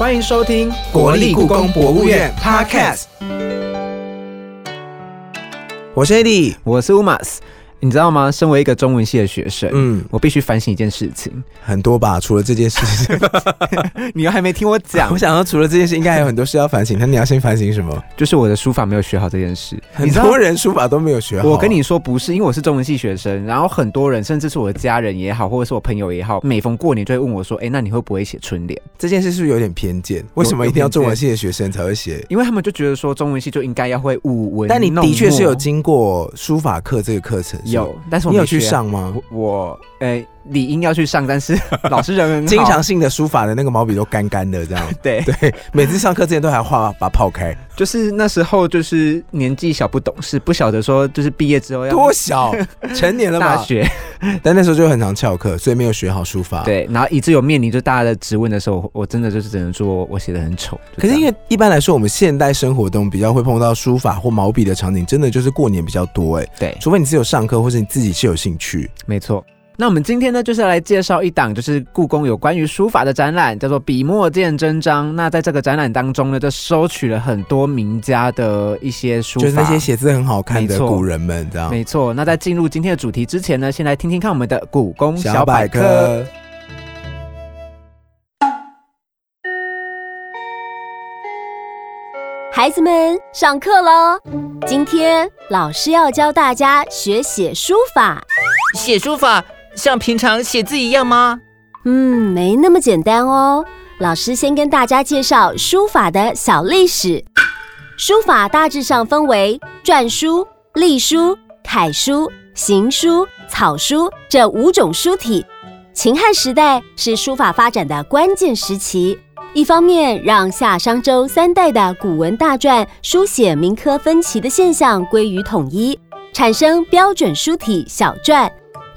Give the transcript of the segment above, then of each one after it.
欢迎收听国立故宫博物院 Podcast。我是 Eddie，我是乌马斯。你知道吗？身为一个中文系的学生，嗯，我必须反省一件事情。很多吧，除了这件事情，你又还没听我讲 我。想说，除了这件事，应该还有很多事要反省。那你要先反省什么？就是我的书法没有学好这件事。很多人书法都没有学好。我跟你说不是，因为我是中文系学生，然后很多人，甚至是我的家人也好，或者是我朋友也好，每逢过年就会问我说：“哎、那你会不会写春联这件事是不是有点偏见？为什么一定要中文系的学生才会写？”？因为他们就觉得说中文系就应该要会五文，但你的确是有经过书法课这个课程，有，但是我没有去上吗？我我呃理应要去上，但是 老师人很好经常性的书法的那个毛笔都干干的，这样 对，对，每次上课之前都还画把它泡开，就是那时候就是年纪小不懂事，不晓得说就是毕业之后要多小，成年了吧？大学但那时候就很常翘课，所以没有学好书法。，对，然后以致有面临就大家的质问的时候，我我真的就是只能说我写的很丑。可是因为一般来说，我们现代生活中比较会碰到书法或毛笔的场景，真的就是过年比较多哎，对，除非你是有上课，或是你自己是有兴趣。没错。那我们今天呢，就是要来介绍一档就是故宫有关于书法的展览，叫做“笔墨见真章”。那在这个展览当中呢，就收取了很多名家的一些书法，就是那些写字很好看的古人们，这样。没错。那在进入今天的主题之前呢，先来听听看我们的故宫小小百。科，孩子们，上课喽！今天老师要教大家学写书法。写书法像平常写字一样吗？嗯，没那么简单哦。老师先跟大家介绍书法的小历史。书法大致上分为篆书、隶书、楷书、行书、草书这五种书体。秦汉时代是书法发展的关键时期，一方面让夏商周三代的古文大篆书写民科分歧的现象归于统一，产生标准书体小篆；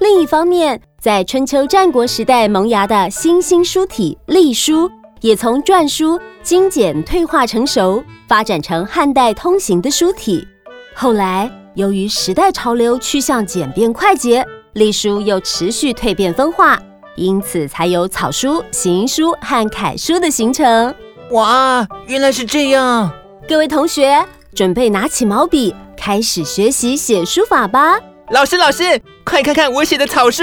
另一方面，在春秋战国时代萌芽的新兴书体隶书，也从篆书精简退化成熟，发展成汉代通行的书体。后来，由于时代潮流趋向简便快捷，隶书又持续蜕变分化，因此才有草书、行书和楷书的形成。哇，原来是这样！各位同学，准备拿起毛笔，开始学习写书法吧。老师，老师，快看看我写的草书。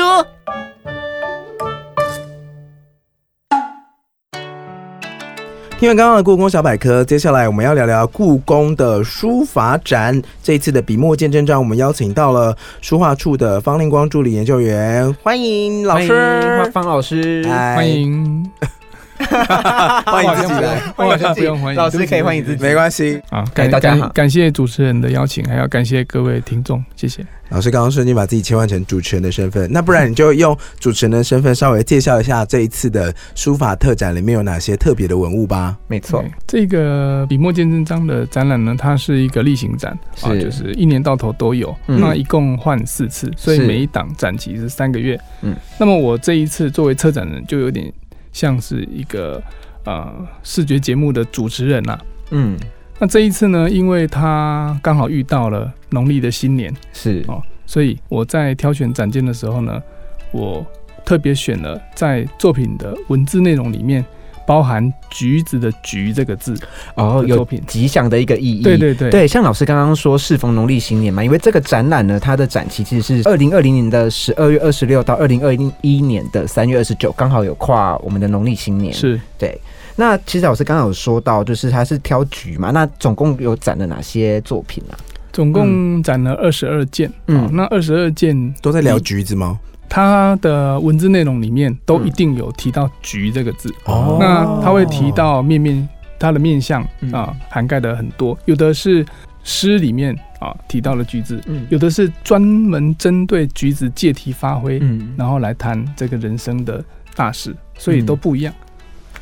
听完刚刚的故宫小百科，接下来我们要聊聊故宫的书法展。这一次的笔墨见证章，我们邀请到了书画处的方令光助理研究员，欢迎老师。方老师，欢，迎，欢迎自己来，我好像不用欢迎，老师可以欢迎自己。没关系。啊，感大家好。感感谢主持人的邀请，还要感谢各位听众，谢谢。老师刚刚说你把自己切换成主持人的身份，那不然你就用主持人的身份稍微介绍一下这一次的书法特展里面有哪些特别的文物吧。没错，这个笔墨见真章的展览呢，它是一个例行展啊，是就是一年到头都有，嗯。那一共换四次，所以每一档展期是三个月。嗯，那么我这一次作为策展人，就有点像是一个呃视觉节目的主持人啦、嗯，那这一次呢，因为他刚好遇到了农历的新年。是。哦所以我在挑选展件的时候呢，我特别选了在作品的文字内容里面包含“橘子”的“橘”这个字哦，有。吉祥的一个意义。对对对，对，像老师刚刚说，适逢农历新年嘛，因为这个展览呢，它的展期其实是二零二零年的十二月二十六到二零二一年的三月二十九，刚好有跨我们的农历新年。是对。那其实老师刚刚有说到，就是他是挑橘嘛，那总共有展了哪些作品啊？总共展了二十二件。嗯嗯，那二十二件都在聊橘子吗？它的文字内容里面都一定有提到“橘”这个字。哦。那他会提到面面，它的面相嗯。啊，涵盖的很多，有的是诗里面啊提到了橘子，嗯。有的是专门针对橘子借题发挥，嗯，然后来谈这个人生的大事，所以都不一样，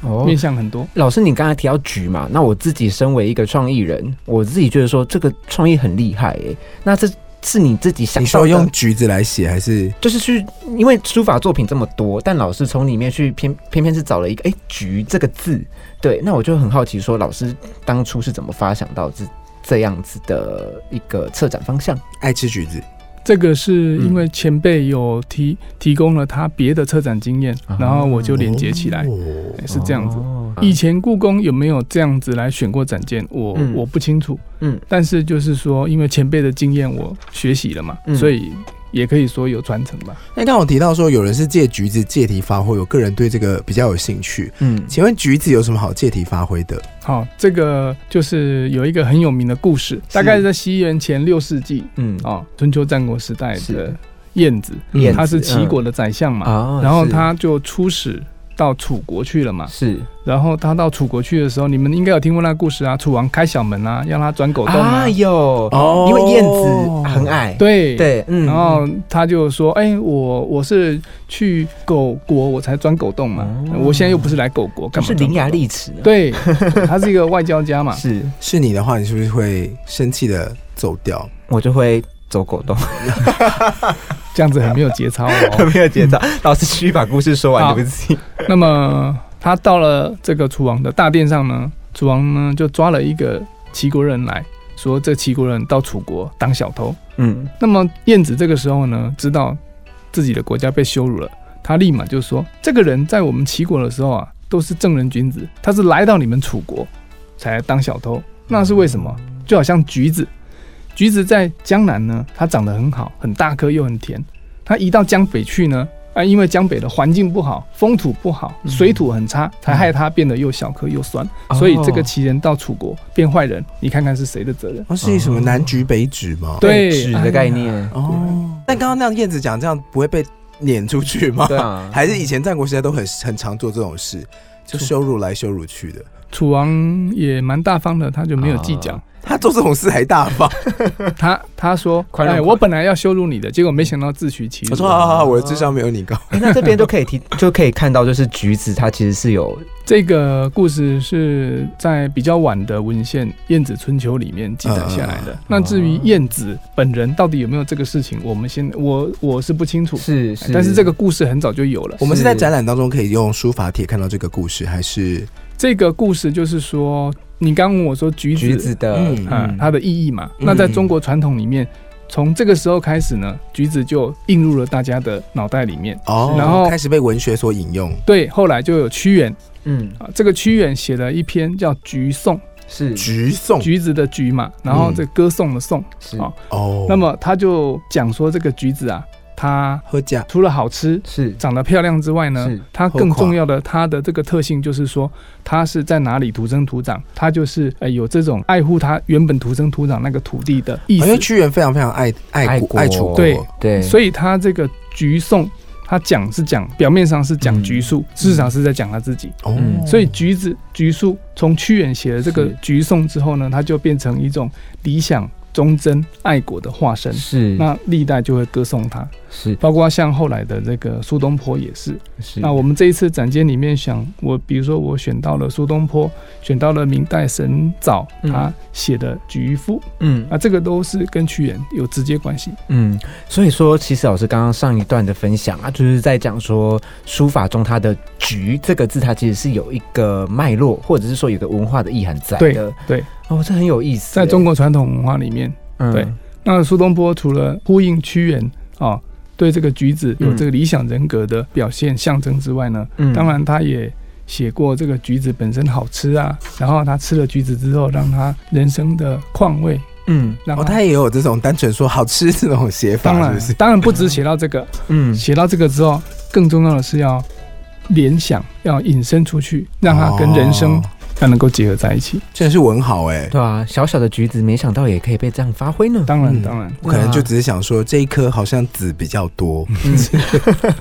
哦。面向很多。老师，你刚才提到橘嘛，那我自己身为一个创意人，我自己觉得说这个创意很厉害诶。那这是你自己想你说用橘子来写，还是就是去，因为书法作品这么多，但老师从里面去偏偏偏是找了一个哎“橘”这个字，对，那我就很好奇说，老师当初是怎么发想到这这样子的一个策展方向？爱吃橘子？这个是因为前辈有提提供了他别的策展经验，然后我就连接起来，哦。是这样子。哦。以前故宫有没有这样子来选过展件，我、嗯。我不清楚。嗯。但是就是说，因为前辈的经验我学习了嘛，嗯。所以也可以说有传承吧。那刚我提到说有人是借橘子借题发挥，我个人对这个比较有兴趣。嗯请问橘子有什么好借题发挥的？好，这个就是有一个很有名的故事，大概是在西元前六世纪嗯哦，春秋战国时代的是晏子，燕子他是齐国的宰相嘛，啊然后是他就出使到楚国去了嘛。是然后他到楚国去的时候，你们应该有听过那个故事啊，楚王开小门啊，让他钻狗洞啊。啊有哦因为燕子很矮，对。对，嗯，然后他就说：“哎、我我是去狗国，我才钻狗洞嘛。哦我现在又不是来狗国，干嘛是伶牙俐齿，，对，对他是一个外交家嘛。是是你的话，你是不是会生气的走掉？我就会走狗洞，这样子很没有节操哦。没有节操。老师继续把故事说完，好对不起。那么他到了这个楚王的大殿上呢，楚王呢就抓了一个齐国人来说，这齐国人到楚国当小偷。嗯那么晏子这个时候呢，知道自己的国家被羞辱了，他立马就说：这个人在我们齐国的时候啊，都是正人君子，他是来到你们楚国才来当小偷，那是为什么？就好像橘子，橘子在江南呢，它长得很好，很大颗又很甜，它移到江北去呢。啊，因为江北的环境不好，风土不好，水土很差，才害它变得又小颗又酸。所以这个奇人到楚国变坏人，你看看是谁的责任？哦，是什么南橘北枳吗？对纸的概念，哦，但刚刚那样燕子讲这样不会被撵出去吗？对啊，还是以前战国时代都很很常做这种事，就羞辱来羞辱去的。楚王也蛮大方的，他就没有计较。啊他做这种事还大方。他他说：“ 哎，宽容宽我本来要羞辱你的，结果没想到自取其辱。”我说好好好，我的智商没有你高。哎那这边都可以提，就可以看到，就是橘子它其实是有这个故事是在比较晚的文献《燕子春秋》里面记载下来的。那至于燕子本人到底有没有这个事情，我们先我我是不清楚。是是，但是这个故事很早就有了。我们是在展览当中可以用书法帖看到这个故事，还是这个故事就是说，你刚问我说橘子，橘子的它的意义嘛。嗯那在中国传统里面，从这个时候开始呢，橘子就映入了大家的脑袋里面。哦，然后开始被文学所引用。对，后来就有屈原嗯啊，这个屈原写了一篇叫《橘颂》，是橘颂橘子的橘嘛，然后这歌颂的颂。是好哦，那么他就讲说，这个橘子啊，它喝甲除了好吃、是。长得漂亮之外呢是，它更重要的，它的这个特性就是说，它是在哪里土生土长，它就是呃有这种爱护它原本土生土长那个土地的意思。因为屈原非常非常爱爱国。爱国。爱楚国，对对，所以他这个橘颂，他讲是讲表面上是讲嗯。橘树，事实上是在讲他自己。哦。嗯所以橘子、橘树从屈原写了这个是。橘颂之后呢，它就变成一种理想、忠贞、爱国的化身。是那历代就会歌颂他，是包括像后来的这个苏东坡也是。是那我们这一次展间里面想，我比如说我选到了苏东坡，选到了明代沈藻嗯他写的《菊赋》嗯啊，这个都是跟屈原有直接关系。嗯，所以说，其实老师刚刚上一段的分享啊，就是在讲说书法中它的“菊”这个字，它其实是有一个脉络，或者是说有个文化的意涵在对的。对，哦，这很有意思。在中国传统文化里面，嗯。对。那苏东坡除了呼应屈原啊，对这个橘子有这个理想人格的表现象征之外呢，嗯。当然他也写过这个橘子本身好吃啊，然后他吃了橘子之后，让他人生的况味，嗯。哦，让他。他也有这种单纯说好吃这种写法，当然当然不止写到这个，嗯。写到这个之后，更重要的是要联想，要引申出去，让它跟人生哦要能够结合在一起。真的是文好哎。对啊，小小的橘子，没想到也可以被这样发挥呢。当然，嗯当然，我可能就只是想说这一颗好像籽比较多，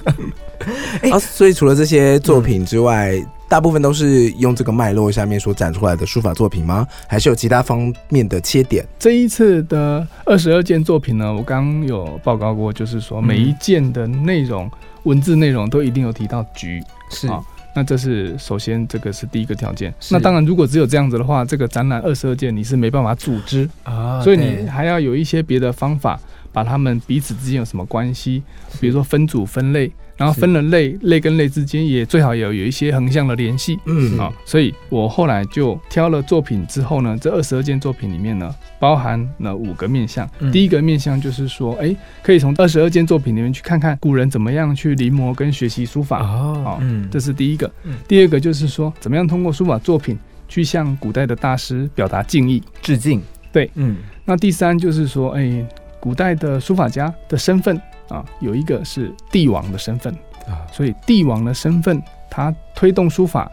啊，所以除了这些作品之外，大部分都是用这个脉络下面所展出来的书法作品吗？还是有其他方面的切点？这一次的二十二件作品呢，我刚刚有报告过，就是说嗯每一件的内容、文字内容都一定有提到菊。是好那这是首先这个是第一个条件。那当然，如果只有这样子的话，这个展览二十二件你是没办法组织，啊所以你还要有一些别的方法，把他们彼此之间有什么关系，比如说分组分类，然后分了类，类跟类之间也最好有有一些横向的联系。嗯啊、所以我后来就挑了作品之后呢，这二十二件作品里面呢，包含了五个面向。嗯第一个面向就是说，哎，可以从二十二件作品里面去看看古人怎么样去临摹跟学习书法。哦好嗯这是第一个嗯。第二个就是说，怎么样通过书法作品去向古代的大师表达敬意。致敬，对，嗯那第三就是说，哎，古代的书法家的身份啊，有一个是帝王的身份，啊所以帝王的身份，他推动书法，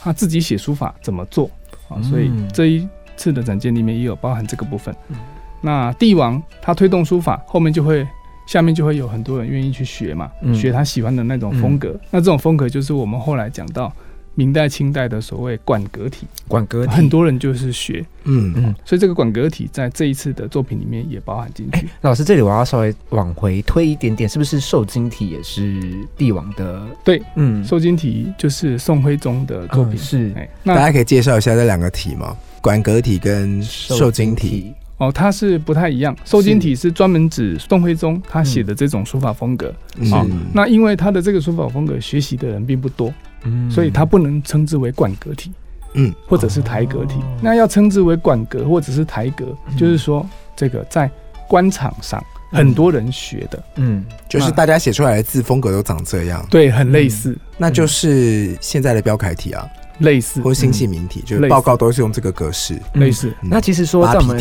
他自己写书法怎么做啊？所以嗯这一次的展件里面也有包含这个部分嗯。那帝王他推动书法，后面就会下面就会有很多人愿意去学嘛，嗯学他喜欢的那种风格。那这种风格就是我们后来讲到明代、清代的所谓管格体，管格体很多人就是学，嗯嗯。所以这个管格体在这一次的作品里面也包含进去。老师，这里我要稍微往回推一点点，是不是瘦金体也是帝王的？对，嗯，瘦金体就是宋徽宗的作品。嗯是哎，那大家可以介绍一下这两个体吗？管格体跟受精体。哦，它是不太一样。瘦金体是。专门指宋徽宗他写的这种书法风格。啊嗯那因为他的这个书法风格学习的人并不多，嗯。所以他不能称之为管格体，嗯。或者是台格体。哦。那要称之为管格或者是台格，嗯。就是说这个在官场上很多人学的，嗯。就是大家写出来的字风格都长这样，对，很类似，那就是现在的标楷体啊，类似，或新细明体，就是类似。报告都是用这个格式。类似。嗯。那其实说在我们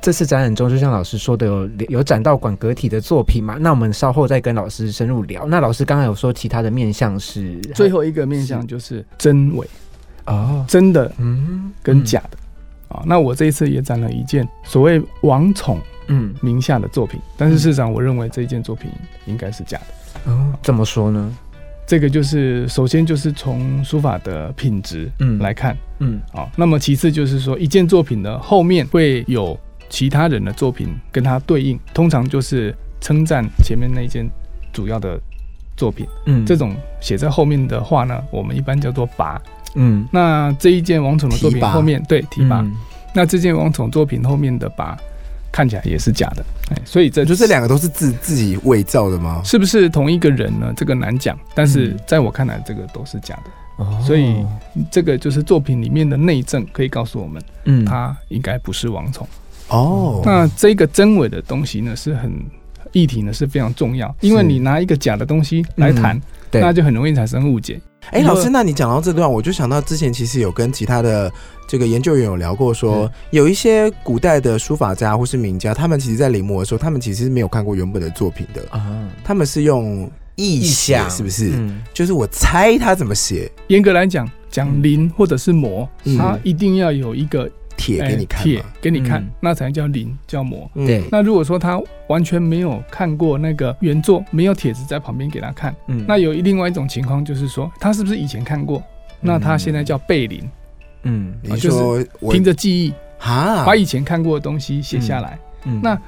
这次展览中，就像老师说的，有有展到管格体的作品嘛？那我们稍后再跟老师深入聊。那老师刚刚有说其他的面向是最后一个面向就是真伪，哦，真的嗯，跟假的。啊，那我这一次也展了一件所谓王宠嗯，名下的作品，但是市长我认为这一件作品应该是假的。哦，怎么说呢？这个就是首先就是从书法的品质嗯来看嗯啊，那么其次就是说一件作品的后面会有其他人的作品跟他对应，通常就是称赞前面那一件主要的作品。嗯这种写在后面的话呢，我们一般叫做拔。嗯那这一件王宠的作品后面对提拔，嗯那这件王宠作品后面的拔看起来也是假的，哎，所以这就这两个都是自自己伪造的吗？是不是同一个人呢？这个难讲，但是嗯在我看来，这个都是假的。哦所以这个就是作品里面的内证，可以告诉我们，嗯他应该不是王宠。哦，那这个真伪的东西呢，是很议题呢是非常重要，因为你拿一个假的东西来谈，嗯。对。那就很容易产生误解。哎，老师，那你讲到这段，我就想到之前其实有跟其他的这个研究员有聊过说，嗯。有一些古代的书法家或是名家，他们其实在临摹的时候，他们其实是没有看过原本的作品的，啊，他们是用臆写，想是不是？嗯。就是我猜他怎么写，严格来讲，讲临或者是摹，嗯。它一定要有一个帖给你看铁。给你看嗯，那才叫临叫摹。嗯。对。那如果说他完全没有看过那个原作，没有帖子在旁边给他看，嗯。那有另外一种情况就是说，他是不是以前看过？那他现在叫背临，嗯。就是凭着记忆啊把以前看过的东西写下来。嗯。那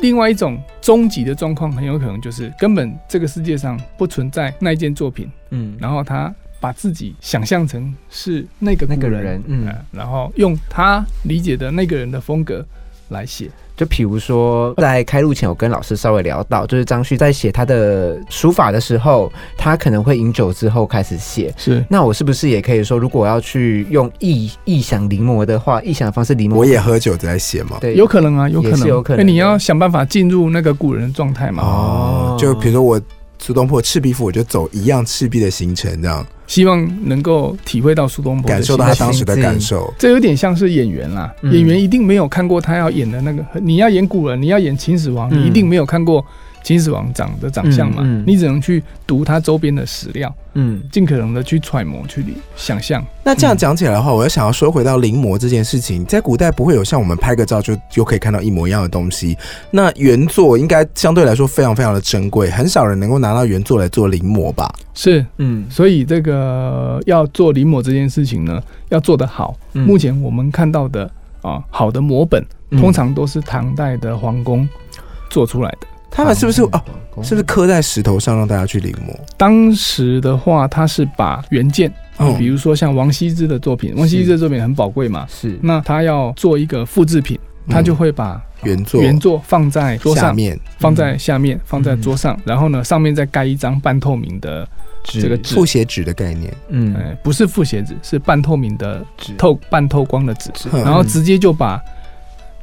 另外一种终极的状况，很有可能就是根本这个世界上不存在那一件作品，嗯。然后他把自己想象成是那个那个人，嗯呃然后用他理解的那个人的风格来写。就比如说，在开录前，我跟老师稍微聊到，就是张旭在写他的书法的时候，他可能会饮酒之后开始写。是那我是不是也可以说，如果我要去用意意想临摹的话，意想的方式临摹，我也喝酒在写嘛。对有可能啊，有可能，是有可能你要想办法进入那个古人的状态嘛。哦，就比如说我苏东坡赤壁赋，我就走一样赤壁的行程，这样希望能够体会到苏东坡的感受到他当时的感受。这有点像是演员啦，嗯。演员一定没有看过他要演的那个，你要演古人，你要演秦始皇，嗯。你一定没有看过秦始皇长的长相嘛，嗯嗯你只能去读他周边的史料，嗯尽可能的去揣摩、去想象。那这样讲起来的话，我要想要说回到临摹这件事情，在古代不会有像我们拍个照就就可以看到一模一样的东西。那原作应该相对来说非常非常的珍贵，很少人能够拿到原作来做临摹吧？是，嗯所以这个要做临摹这件事情呢，要做得好。嗯目前我们看到的啊，好的摹本，嗯通常都是唐代的皇宫做出来的。他们是不是哦？哦是不是刻在石头上让大家去临摹？当时的话，他是把原件啊，嗯比如说像王羲之的作品，王羲之的作品很宝贵嘛，是。那他要做一个复制品，他就会把原作。原作放在桌上，面。放在下面，放在桌上，然后呢，上面再盖一张半透明的这个纸。复写纸的概念，嗯。呃，不是复写纸，是半透明的纸。透半透光的纸，嗯。然后直接就把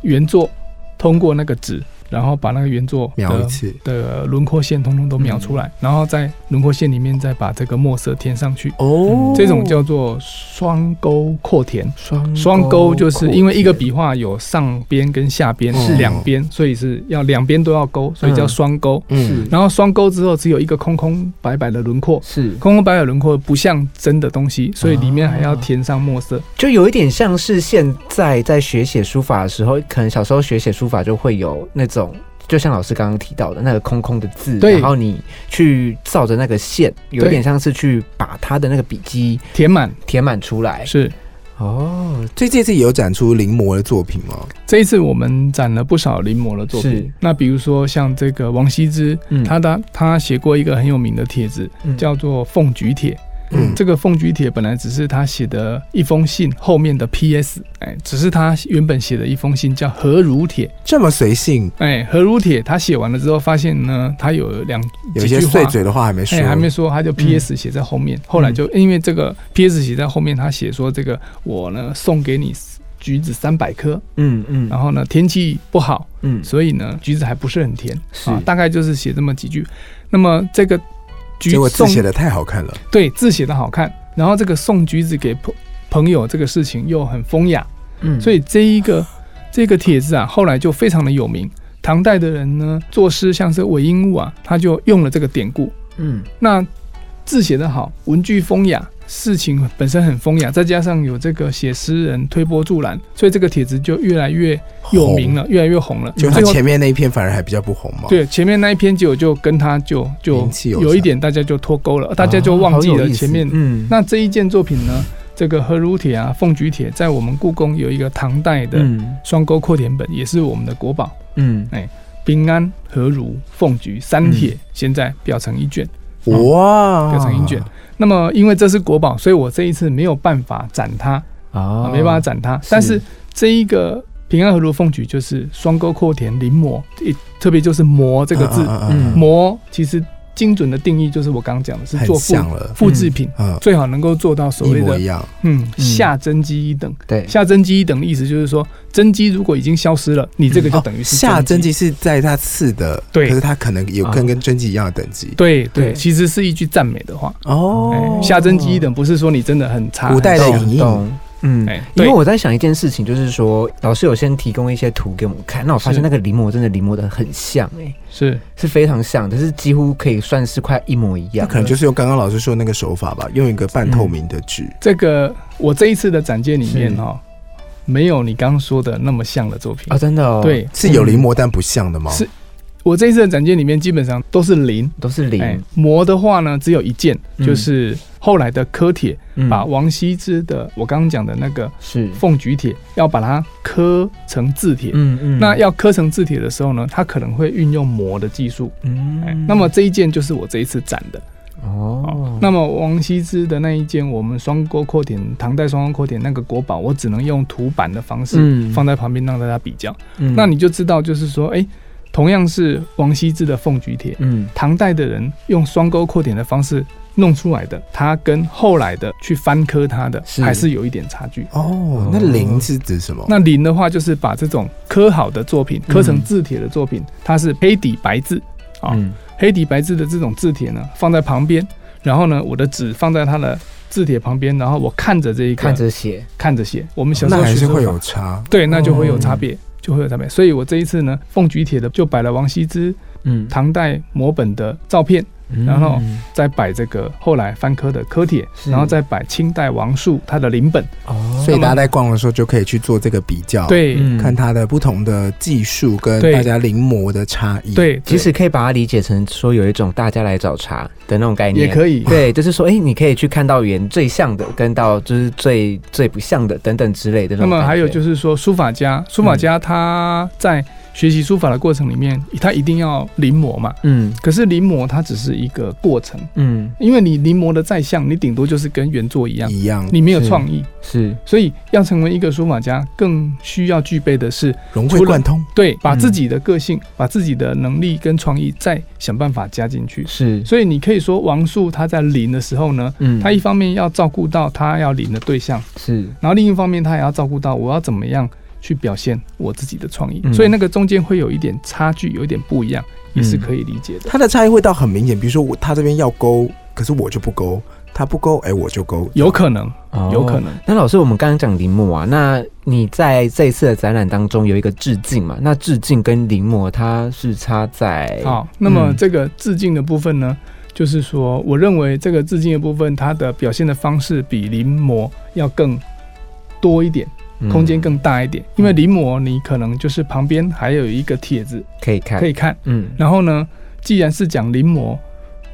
原作通过那个纸，然后把那个原作描一次，的轮廓线通通都描出来，然后在轮廓线里面再把这个墨色填上去。哦。这种叫做双勾扩填。双双勾就是因为一个笔笔画有上边跟下边哦是两边，所以是要两边都要勾，所以叫双勾。嗯。然后双勾之后只有一个空空白白的轮廓，是。空空白白轮廓不像真的东西，所以里面还要填上墨色。就有一点像是现在在学写书法的时候，可能小时候学写书法就会有那种，就像老师刚刚提到的那个空空的字，然后你去照着那个线，有点像是去把他的那个笔记填满填满出来。是哦，所以这次也有展出临摹的作品吗？这一次我们展了不少临摹的作品。那比如说像这个王羲之，嗯他的他写过一个很有名的帖子，嗯叫做《凤菊帖》。嗯，这个凤菊帖本来只是他写的一封信后面的 P.S，哎，只是他原本写的一封信叫何如帖，这么随性，哎，何如帖他写完了之后，发现呢，他有两有一些话。碎嘴的话还没说，哎，还没说，他就 P.S 写在后面。后来就因为这个 P.S 写在后面，他写说这个我呢送给你橘子三百颗，嗯嗯，然后呢天气不好，嗯。所以呢橘子还不是很甜。是。啊，大概就是写这么几句。那么这个橘结果字写的太好看了，对字写的好看，然后这个送橘子给朋朋友这个事情又很风雅，嗯所以这一个这个帖子啊，后来就非常的有名。唐代的人呢，作诗像是韦应物啊，他就用了这个典故。嗯那字写的好，文句风雅，事情本身很风雅，再加上有这个写诗人推波助澜，所以这个帖子就越来越有名了，越来越红了。就他前面那一篇反而还比较不红嘛。，对前面那一篇就就跟他就就有有一点大家就脱钩了，大家就忘记了前面嗯。那这一件作品呢，这个何如帖啊、凤菊帖，在我们故宫有一个唐代的嗯。双钩扩填本，也是我们的国宝。嗯。哎平安、何如、凤菊三帖，现在裱成一卷，哇，裱成英卷。那么因为这是国宝，所以我这一次没有办法展它，啊啊，没办法展它。但是这一个平安、和如、凤举就是双钩阔田临摹，一特别就是摹这个字，嗯，摹其实精准的定义就是我刚刚讲的，是做复，复制品，嗯，最好能够做到所谓的嗯嗯。下真机一等。对。下真机一等的意思就是说，真机如果已经消失了，你这个就等于是哦下真真机是在它次的，对。可是它可能有啊跟跟真机一样的等级。对对，对。其实是一句赞美的话。哦。哎，下真机一等不是说你真的很差，古代的很影印懂。嗯因为我在想一件事情，就是说老师有先提供一些图给我们看，那我发现那个临摹真的临摹的很像、哎，是是非常像，但是几乎可以算是快一模一样。那可能就是用刚刚老师说的那个手法吧，用一个半透明的纸。这个我这一次的展件里面是哈、没有你刚刚说的那么像的作品。啊，真的哦，，对是有临摹但不像的吗？是我这一次的展件里面基本上都是零。都是零，哎，模的话呢，只有一件，嗯就是后来的刻帖，嗯把王羲之的我刚刚讲的那个是，凤菊帖，要把它刻成字帖。嗯嗯那要刻成字帖的时候呢，它可能会运用模的技术。嗯哎，那么这一件就是我这一次展的。哦，那么王羲之的那一件，我们双钩扩填，唐代双钩扩填那个国宝，我只能用图版的方式嗯放在旁边让大家比较。嗯那你就知道，就是说，哎、同样是王羲之的凤菊帖，嗯唐代的人用双钩扩点的方式弄出来的，它跟后来的去翻刻它的是还是有一点差距。哦，那零是指什么？那临的话，就是把这种刻好的作品，刻成字帖的作品，它是黑底白字啊，嗯黑底白字的这种字帖呢，放在旁边，然后呢，我的纸放在它的字帖旁边，然后我看着这一个看着写，看着写。我们小时那还是会有差。对，那就会有哦差别，就会有照片。所以我这一次呢，凤举铁的就摆了王羲之嗯，唐代摹本的照片，然后嗯再摆这个后来翻科的科帖，然后再摆清代王树他的临本。哦，所以大家在逛的时候就可以去做这个比较，，对、嗯。看它的不同的技术跟大家临摹的差异。，对，其实可以把它理解成说有一种大家来找茬的那种概念，也可以。对，就是说，哎、你可以去看到原最像的，跟到就是最最不像的等等之类的那。么还有就是说，书法家，书法家他在学习书法的过程里面，他一定要临摹嘛。嗯。可是临摹它只是一个过程，嗯。因为你临摹的再像，你顶多就是跟原作一样，一样。你没有是创意。是。所以要成为一个书法家，更需要具备的是融会贯通。对，把嗯。自己的个性、把自己的能力跟创意再想办法加进去。是。所以你可以说王树他在临的时候呢，嗯。他一方面要照顾到他要临的对象，是。然后另一方面他也要照顾到我要怎么样去表现我自己的创意。嗯所以那个中间会有一点差距，有一点不一样，也是可以理解的。它的差异会到很明显，比如说我他这边要勾，可是我就不勾，他不勾，哎、我就勾，有可能，哦有可能。那老师，我们刚刚讲临摹啊，那你在这一次的展览当中有一个致敬嘛？那致敬跟临摹它是差在好，那么嗯这个致敬的部分呢，就是说，我认为这个致敬的部分，它的表现的方式比临摹要更多一点，嗯空间更大一点。因为临摹你可能就是旁边还有一个帖子可以看，可以看，嗯。然后呢，既然是讲临摹，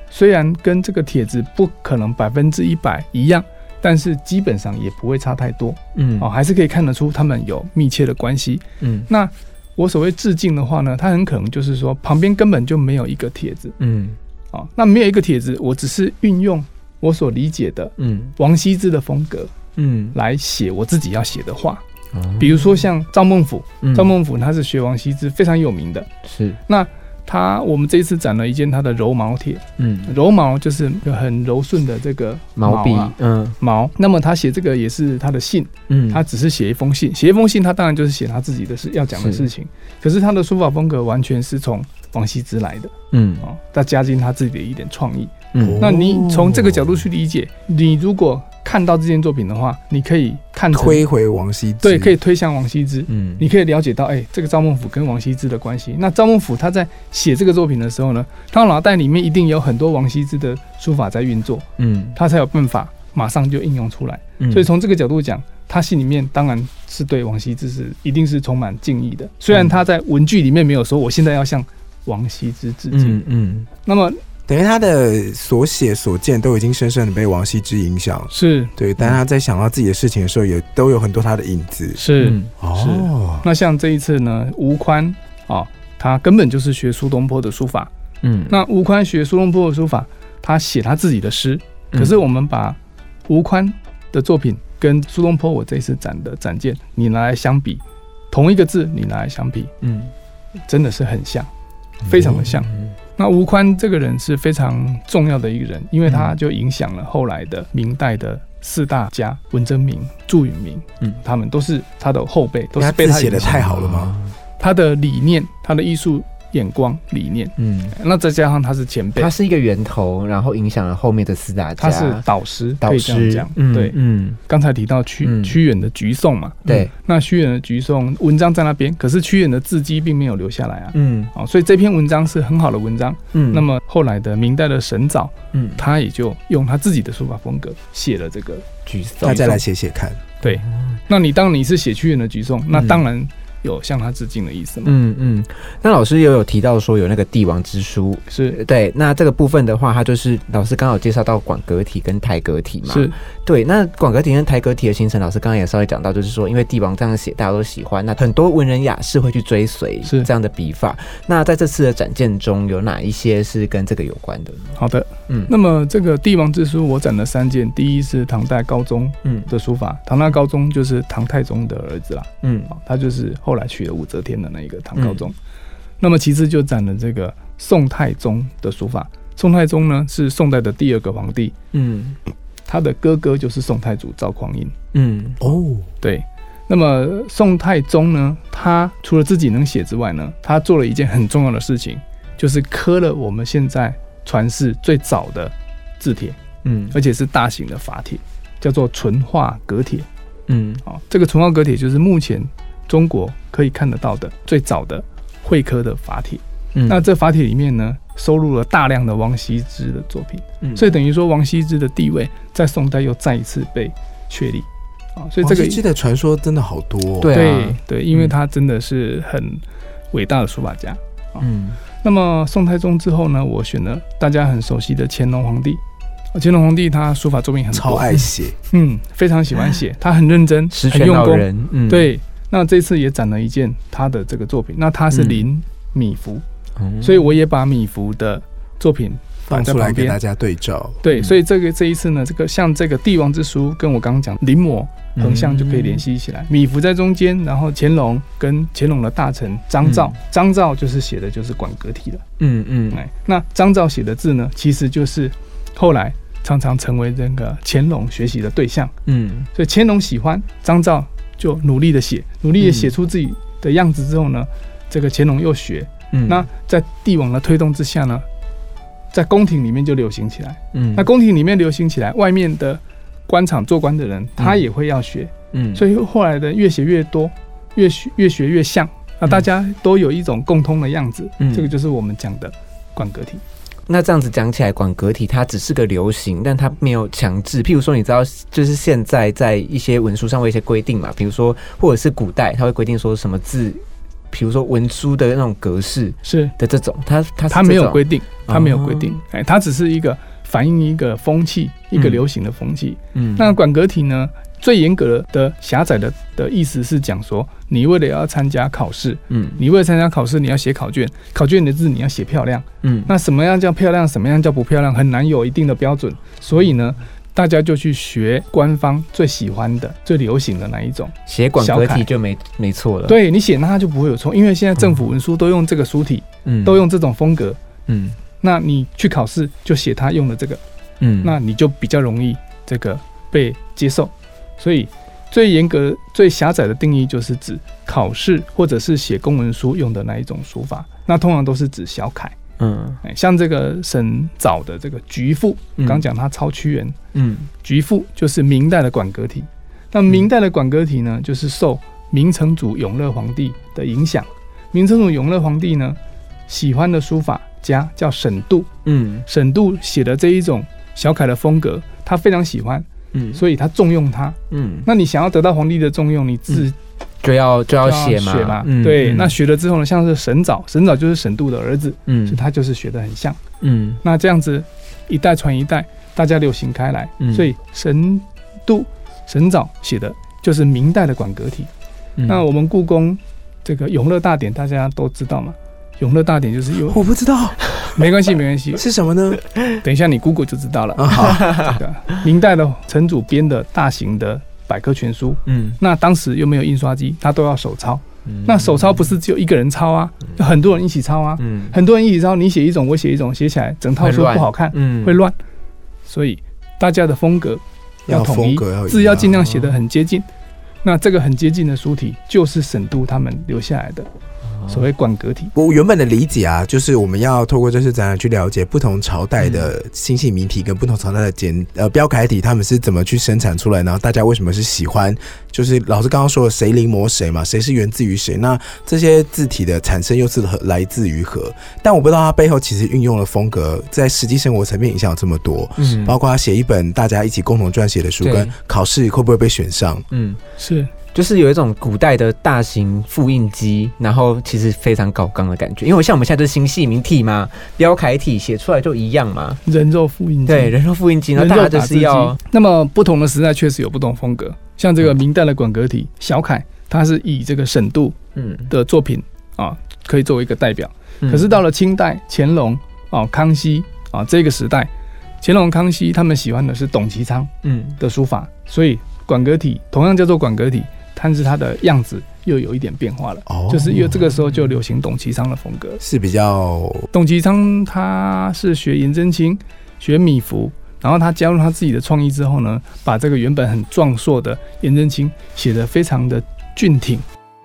虽然跟这个帖子不可能百分之一百一样，但是基本上也不会差太多。嗯。哦，还是可以看得出他们有密切的关系。嗯。那我所谓致敬的话呢，它很可能就是说旁边根本就没有一个帖子。嗯。啊、哦，那没有一个帖子，我只是运用我所理解的嗯。王羲之的风格嗯，来写我自己要写的话。哦。比如说像赵孟俯，嗯。赵孟俯他是学王羲之非常有名的。是。那他我们这一次展了一件他的柔毛帖，嗯。柔毛就是很柔顺的这个毛笔啊嗯。毛。那么他写这个也是他的信，嗯。他只是写一封信，写一封信，他当然就是写他自己的事要讲的事情。可是他的书法风格完全是从王羲之来的。嗯。哦，他加进他自己的一点创意。嗯。那你从这个角度去理解，你如果看到这件作品的话，你可以看推回王羲之，对，可以推向王羲之。嗯。你可以了解到，哎、这个赵孟俯跟王羲之的关系。那赵孟俯他在写这个作品的时候呢，他脑袋里面一定有很多王羲之的书法在运作，嗯。他才有办法马上就应用出来。嗯。所以从这个角度讲，他心里面当然是对王羲之是一定是充满敬意的。虽然他在文句里面没有说我现在要向王羲之致敬，嗯嗯。那么等于他的所写所见都已经深深的被王羲之影响，是对，但他在想到自己的事情的时候，也都有很多他的影子。是。嗯哦，那像这一次呢，吴宽啊，他根本就是学苏东坡的书法。嗯那吴宽学苏东坡的书法，他写他自己的诗。嗯可是我们把吴宽的作品跟苏东坡我这一次展的展件，你拿来相比，同一个字你拿来相比，嗯真的是很像，非常的像。那吴宽这个人是非常重要的一个人，因为他就影响了后来的明代的四大家文征明、祝允明，嗯。嗯，他们都是他的后辈，都是被他写的太好了吗？他的理念、他的艺术眼光、理念，嗯，那再加上他是前辈。他，是一个源头，然后影响了后面的四大家，他是导师，可导以这样师讲。嗯对，嗯。刚才提到屈嗯。屈原的《橘颂》嘛，对。那屈原的《橘颂》文章在那边，可是屈原的字迹并没有留下来啊。嗯。哦，所以这篇文章是很好的文章。嗯。那么后来的明代的沈藻，嗯。他也就用他自己的书法风格写了这个。橘色大家来写写看。对，那你当你是写屈原的《橘颂》，那当然有向他致敬的意思吗。嗯嗯，那老师也有提到说有那个帝王之书，是对，那这个部分的话，它就是老师刚好介绍到广格体跟台格体嘛，是，对，那广格体跟台格体的形成，老师刚刚也稍微讲到，就是说，因为帝王这样写，大家都喜欢，那很多文人雅士会去追随是这样的笔法。那在这次的展件中，有哪一些是跟这个有关的？好的。嗯那么这个帝王之书，我展了三件，第一是唐代高宗嗯的书法，唐代高宗就是唐太宗的儿子啦。嗯啊，他就是后来娶了武则天的那一个唐高宗。那么其次就展了这个宋太宗的书法。宋太宗呢是宋代的第二个皇帝，嗯他的哥哥就是宋太祖赵匡胤。嗯哦，对，那么宋太宗呢，他除了自己能写之外呢，他做了一件很重要的事情，就是刻了我们现在传世最早的字帖，嗯而且是大型的法帖，叫做淳化格帖。嗯哦，这个淳化格帖就是目前中国可以看得到的最早的会科的法帖。嗯那这法帖里面呢，收录了大量的王羲之的作品，嗯所以等于说王羲之的地位在宋代又再一次被确立。啊，所以这个王羲之的传说真的好多、哦。对对啊对，因为嗯他真的是很伟大的书法家。嗯那么宋太宗之后呢，我选了大家很熟悉的乾隆皇帝。啊乾隆皇帝他书法作品很多，超爱写，嗯，非常喜欢写，他很认真，很用功。嗯，对，那这次也展了一件他的这个作品，那他是嗯临米芾，嗯所以我也把米芾的作品放在旁边出来给大。家对照。对，嗯所以这个这一次呢，这个像这个帝王之书，跟我刚刚讲临摹横向就可以联系起来。米芾在中间，然后乾隆跟乾隆的大臣张照，张照就是写的就是管格体了。嗯嗯哎，那张照写的字呢，其实就是后来常常成为这个乾隆学习的对象。嗯所以乾隆喜欢张照，就努力的写，努力的写嗯出自己的样子之后呢，这个乾隆又学。嗯那在帝王的推动之下呢，在宫廷里面就流行起来。嗯那宫廷里面流行起来，外面的官场做官的人他也会要学，嗯所以后来的越写越多，越学越学越像。那大家都有一种共通的样子，嗯这个就是我们讲的管格体。那这样子讲起来，管格体它只是个流行，但它没有强制。譬如说，你知道，就是现在在一些文书上会有一些规定嘛，比如说，或者是古代，它会规定说什么字，比如说文书的那种格式是。的这种，它它是它没有规定，它没有规哦定，哎，它只是一个反映一个风气，一个嗯。流行的风气。嗯。那管格体呢，最严格的狭窄的的意思是讲说，你为了要参加考试，嗯你为了参加考试，你要写考卷，考卷的字你要写漂亮。嗯那什么样叫漂亮，什么样叫不漂亮，很难有一定的标准。所以呢，大家就去学官方最喜欢的、最流行的那一种。写管格体就没没错了。，对你写那它就不会有错，因为现在政府文书都用这个书体，嗯都用这种风格。嗯那你去考试就写他用的这个，嗯那你就比较容易这个被接受。所以最严格、最狭窄的定义就是指考试或者是写公文书用的那一种书法，那通常都是指小楷。嗯哎，像这个沈藻的这个《菊赋》，嗯刚讲他抄屈原，《嗯菊赋》就是明代的管格体。那明代的管格体呢，就是受明成祖永乐皇帝的影响。明成祖永乐皇帝呢，喜欢的书法家叫沈度，嗯沈度写的这一种小楷的风格，他非常喜欢，嗯。所以他重用他。嗯，那你想要得到皇帝的重用，你自就要就要就写嘛，嘛。对，嗯。那学了之后呢，像是沈藻，沈藻就是沈度的儿子，嗯。所以嗯他就是学得很像。嗯。那这样子一代传一代，大家流行开来，嗯。所以沈度、沈藻写的就是明代的管格体。嗯。那我们故宫这个永乐大典大家都知道嘛？永乐大典就是有，我不知道没关系，没关系，是什么呢？等一下你 Google 就知道了。啊，好，这个明代的陈祖编的大型的百科全书，嗯。那当时又没有印刷机，他都要手抄。嗯。那手抄不是只有一个人抄啊，有很多人一起抄啊，嗯。很多人一起抄，你写一种，我写一种，写起来整套书不好看，嗯。会乱。所以大家的风格要统一字要尽量写的很接近。那这个很接近的书体，就是沈度他们留下来的所谓管格体。我原本的理解啊，就是我们要透过这次展览去了解不同朝代的星系谜题跟不同朝代的简呃标楷体，他们是怎么去生产出来，然后大家为什么是喜欢，就是老师刚刚说的谁临摹谁嘛，谁是源自于谁，那这些字体的产生又是何来自于何？但我不知道它背后其实运用的风格，在实际生活层面影响有这么多，嗯包括他写一本大家一起共同撰写的书，跟考试会不会被选上？嗯，是就是有一种古代的大型复印机，然后其实非常搞纲的感觉，因为像我们现在就是新细明体嘛，标楷体写出来就一样嘛，人肉复印机，对，人肉复印机，然后大家就是要。那么不同的时代确实有不同风格，像这个明代的管格体小楷，它是以这个沈度嗯，的作品啊，可以作为一个代表。嗯。可是到了清代，乾隆啊、康熙啊这个时代，乾隆、康熙他们喜欢的是董其昌嗯。的书法，所以管格体同样叫做管格体，但是它的样子又有一点变化了。哦就是因为这个时候就流行董其昌的风格。是比较董其昌他是学颜真卿，学米芾，然后他加入他自己的创意之后呢，把这个原本很壮硕的颜真卿写得非常的俊挺。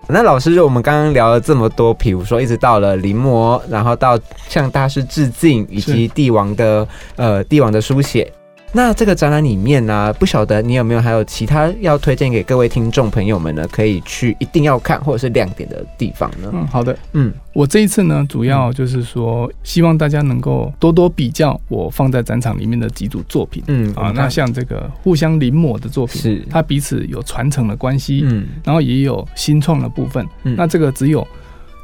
那老师，就我们刚刚聊了这么多，比如说一直到了临摹，然后到向大师致敬，以及帝王的呃帝王的书写。那这个展览里面呢、不晓得你有没有还有其他要推荐给各位听众朋友们呢？可以去一定要看或者是亮点的地方呢？嗯，好的。嗯我这一次呢，主要就是说，希望大家能够多多比较我放在展场里面的几组作品嗯啊。那像这个互相临摹的作品，是它彼此有传承的关系，嗯然后也有新创的部分。嗯那这个只有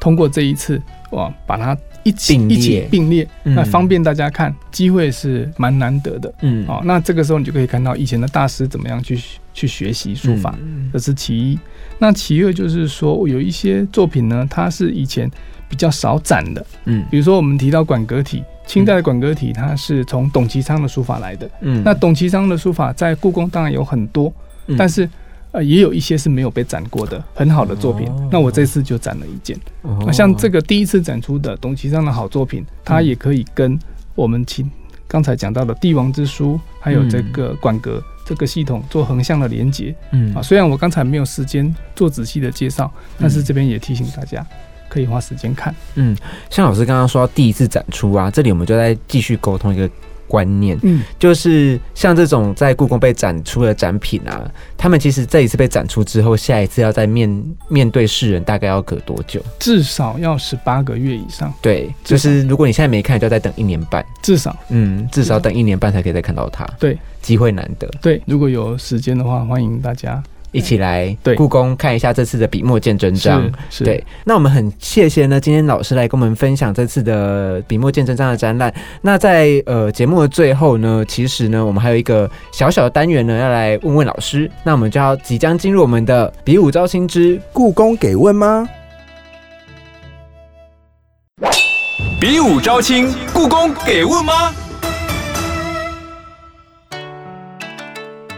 通过这一次哇，把它一起并列。一起并列，嗯。那方便大家看，机会是蛮难得的。嗯。哦，那这个时候你就可以看到以前的大师怎么样去去学习书法，嗯。这是其一。那其二就是说，有一些作品呢，它是以前比较少展的，嗯。比如说我们提到馆阁体，清代的馆阁体，它是从董其昌的书法来的。嗯。那董其昌的书法在故宫当然有很多，嗯。但是呃也有一些是没有被展过的很好的作品。哦那我这次就展了一件。哦那像这个第一次展出的董其昌的好作品，它也可以跟我们其刚才讲到的帝王之书，还有这个管格这个系统做横向的连接嗯啊。虽然我刚才没有时间做仔细的介绍，但是这边也提醒大家。可以花时间看，嗯，像老师刚刚说到第一次展出啊，这里我们就在继续沟通一个观念，嗯，就是像这种在故宫被展出的展品啊，他们其实这一次被展出之后，下一次要再面面对世人，大概要隔多久？至少要十八个月以上，对，就是如果你现在没看，就要再等一年半，至少。嗯，至少等一年半才可以再看到它。对，机会难得，对。如果有时间的话，欢迎大家一起来对故宫看一下这次的笔墨见真章。是是对，那我们很谢谢呢，今天老师来跟我们分享这次的笔墨见真章的展览。那在呃节目的最后呢，其实呢，我们还有一个小小的单元呢，要来问问老师。那我们就要即将进入我们的比武招亲之故宫给问吗？比武招亲，故宫给问吗？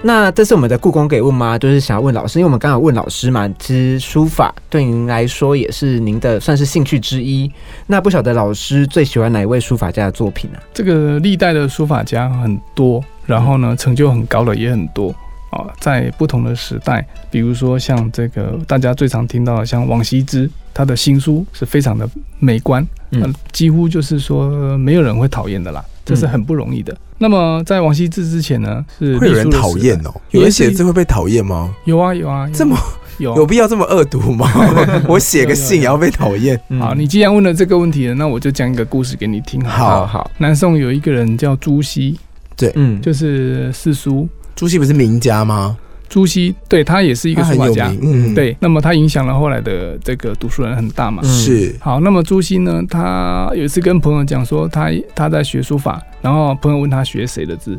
那这是我们的故宫给问吗？就是想要问老师，因为我们刚刚问老师嘛，其实书法对您来说也是您的算是兴趣之一。那不晓得老师最喜欢哪一位书法家的作品啊？这个历代的书法家很多，然后呢，成就很高的也很多啊，在不同的时代，比如说像这个大家最常听到的，像王羲之，他的新书是非常的美观，嗯呃几乎就是说没有人会讨厌的啦，这是很不容易的。那么在王羲之之前呢，是会有人讨厌哦？有人写字会被讨厌吗？有啊有啊，这么有有必要这么恶毒吗？我写个信也要被讨厌？好，你既然问了这个问题了，那我就讲一个故事给你听好。好好好，南宋有一个人叫朱熹，对嗯，就是四叔。朱熹不是名家吗？朱熹对他也是一个书法家，嗯，，对，那么他影响了后来的这个读书人很大嘛。嗯。是。好，那么朱熹呢，他有一次跟朋友讲说他他在学书法，然后朋友问他学谁的字，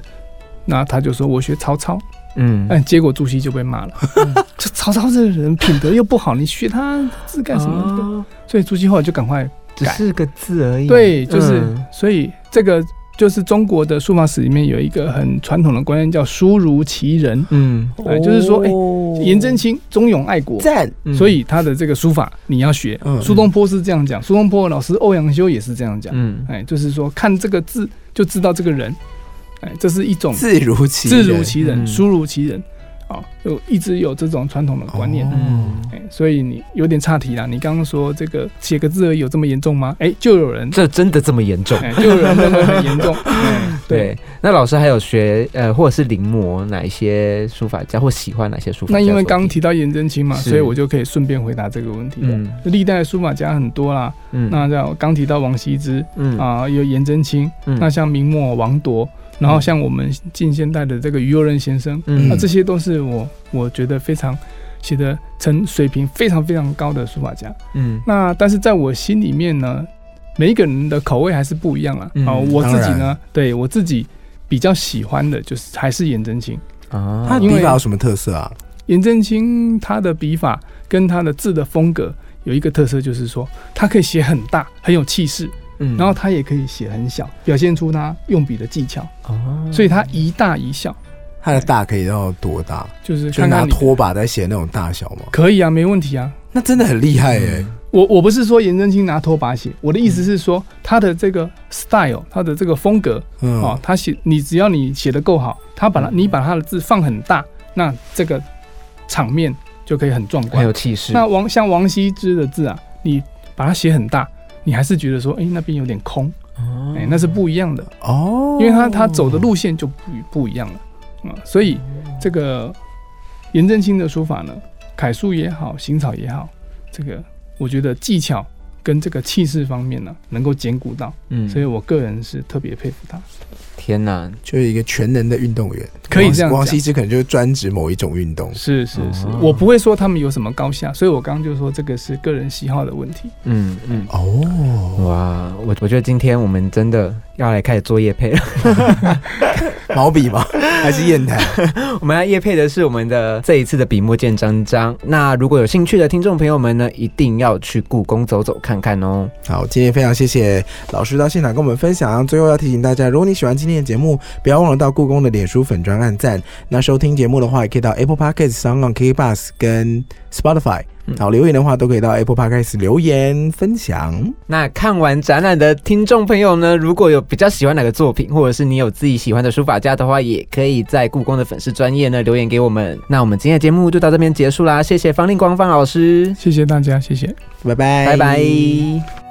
那他就说我学曹操，嗯。哎，结果朱熹就被骂了，这曹操这个人品德又不好，你学他字干什么？哦。所以朱熹后来就赶快改。只是个字而已。对，就是、嗯。所以这个就是中国的书法史里面有一个很传统的观念叫书如其人，嗯，哎就是说哎哦。颜真卿忠勇爱国，赞，嗯。所以他的这个书法你要学。嗯。苏东坡是这样讲，苏东坡的老师欧阳修也是这样讲，嗯。哎，就是说看这个字就知道这个人，哎，这是一种字如其字如其人，嗯。书如其人，啊，就一直有这种传统的观念。哦嗯，哎，所以你有点岔题啦。你刚刚说这个写个字而已有这么严重吗？哎，就有人，这真的这么严重？哎，就有人认为很严重。哎对，那老师还有学呃，或者是临摹哪一些书法家，或喜欢哪些书法家那？因为刚提到颜真卿嘛，所以我就可以顺便回答这个问题了。嗯历代书法家很多啦，嗯那像刚提到王羲之嗯啊，有颜真卿，嗯那像明末王铎，然后像我们近现代的这个于右任先生，嗯那这些都是我我觉得非常写的成水平非常非常高的书法家。嗯那但是在我心里面呢，每一个人的口味还是不一样啊。嗯啊，我自己呢，对我自己比较喜欢的就是还是颜真卿。啊他笔法有什么特色啊？颜真卿他的笔法跟他的字的风格有一个特色，就是说他可以写很大，很有气势，嗯然后他也可以写很小，表现出他用笔的技巧。哦所以他一大一小，他的大可以到多大？就是就拿拖把在写那种大小吗？可以啊，没问题啊。那真的很厉害耶！我我不是说颜真卿拿拖把写，我的意思是说他的这个 style，他的这个风格嗯，哦，他写你只要你写的够好，他把他你把他的字放很大，那这个场面就可以很壮观很观。有气势。那王像王羲之的字啊，你把它写很大，你还是觉得说，哎、那边有点空，哦。哎、那是不一样的，哦，因为他他走的路线就不不一样了啊、所以这个颜真卿的书法呢，楷书也好，行草也好，这个我觉得技巧跟这个气势方面呢，能够兼顾到，嗯所以我个人是特别佩服他。天哪，就是一个全能的运动员。可以这样讲王羲之可能就是专职某一种运动。是是是哦，我不会说他们有什么高下，所以我刚刚就说这个是个人喜好的问题。嗯嗯，哦，哇，我我觉得今天我们真的要来开始做夜配了。毛笔吗？还是砚台？我们要夜配的是我们的这一次的笔墨鉴章章。那如果有兴趣的听众朋友们呢，一定要去故宫走走看看哦。好，今天非常谢谢老师到现场跟我们分享。最后要提醒大家，如果你喜欢今天的节目，不要忘了到故宫的脸书粉专按赞。那收听节目的话，也可以到 Apple Podcasts、s o n g on K Bus 跟 Spotify。嗯好，留言的话都可以到 Apple Podcast 留言分享。那看完展览的听众朋友呢，如果有比较喜欢哪个作品，或者是你有自己喜欢的书法家的话，也可以在故宫的粉丝专业呢留言给我们。那我们今天的节目就到这边结束啦，谢谢方令光方老师，谢谢大家，谢谢。拜拜，拜拜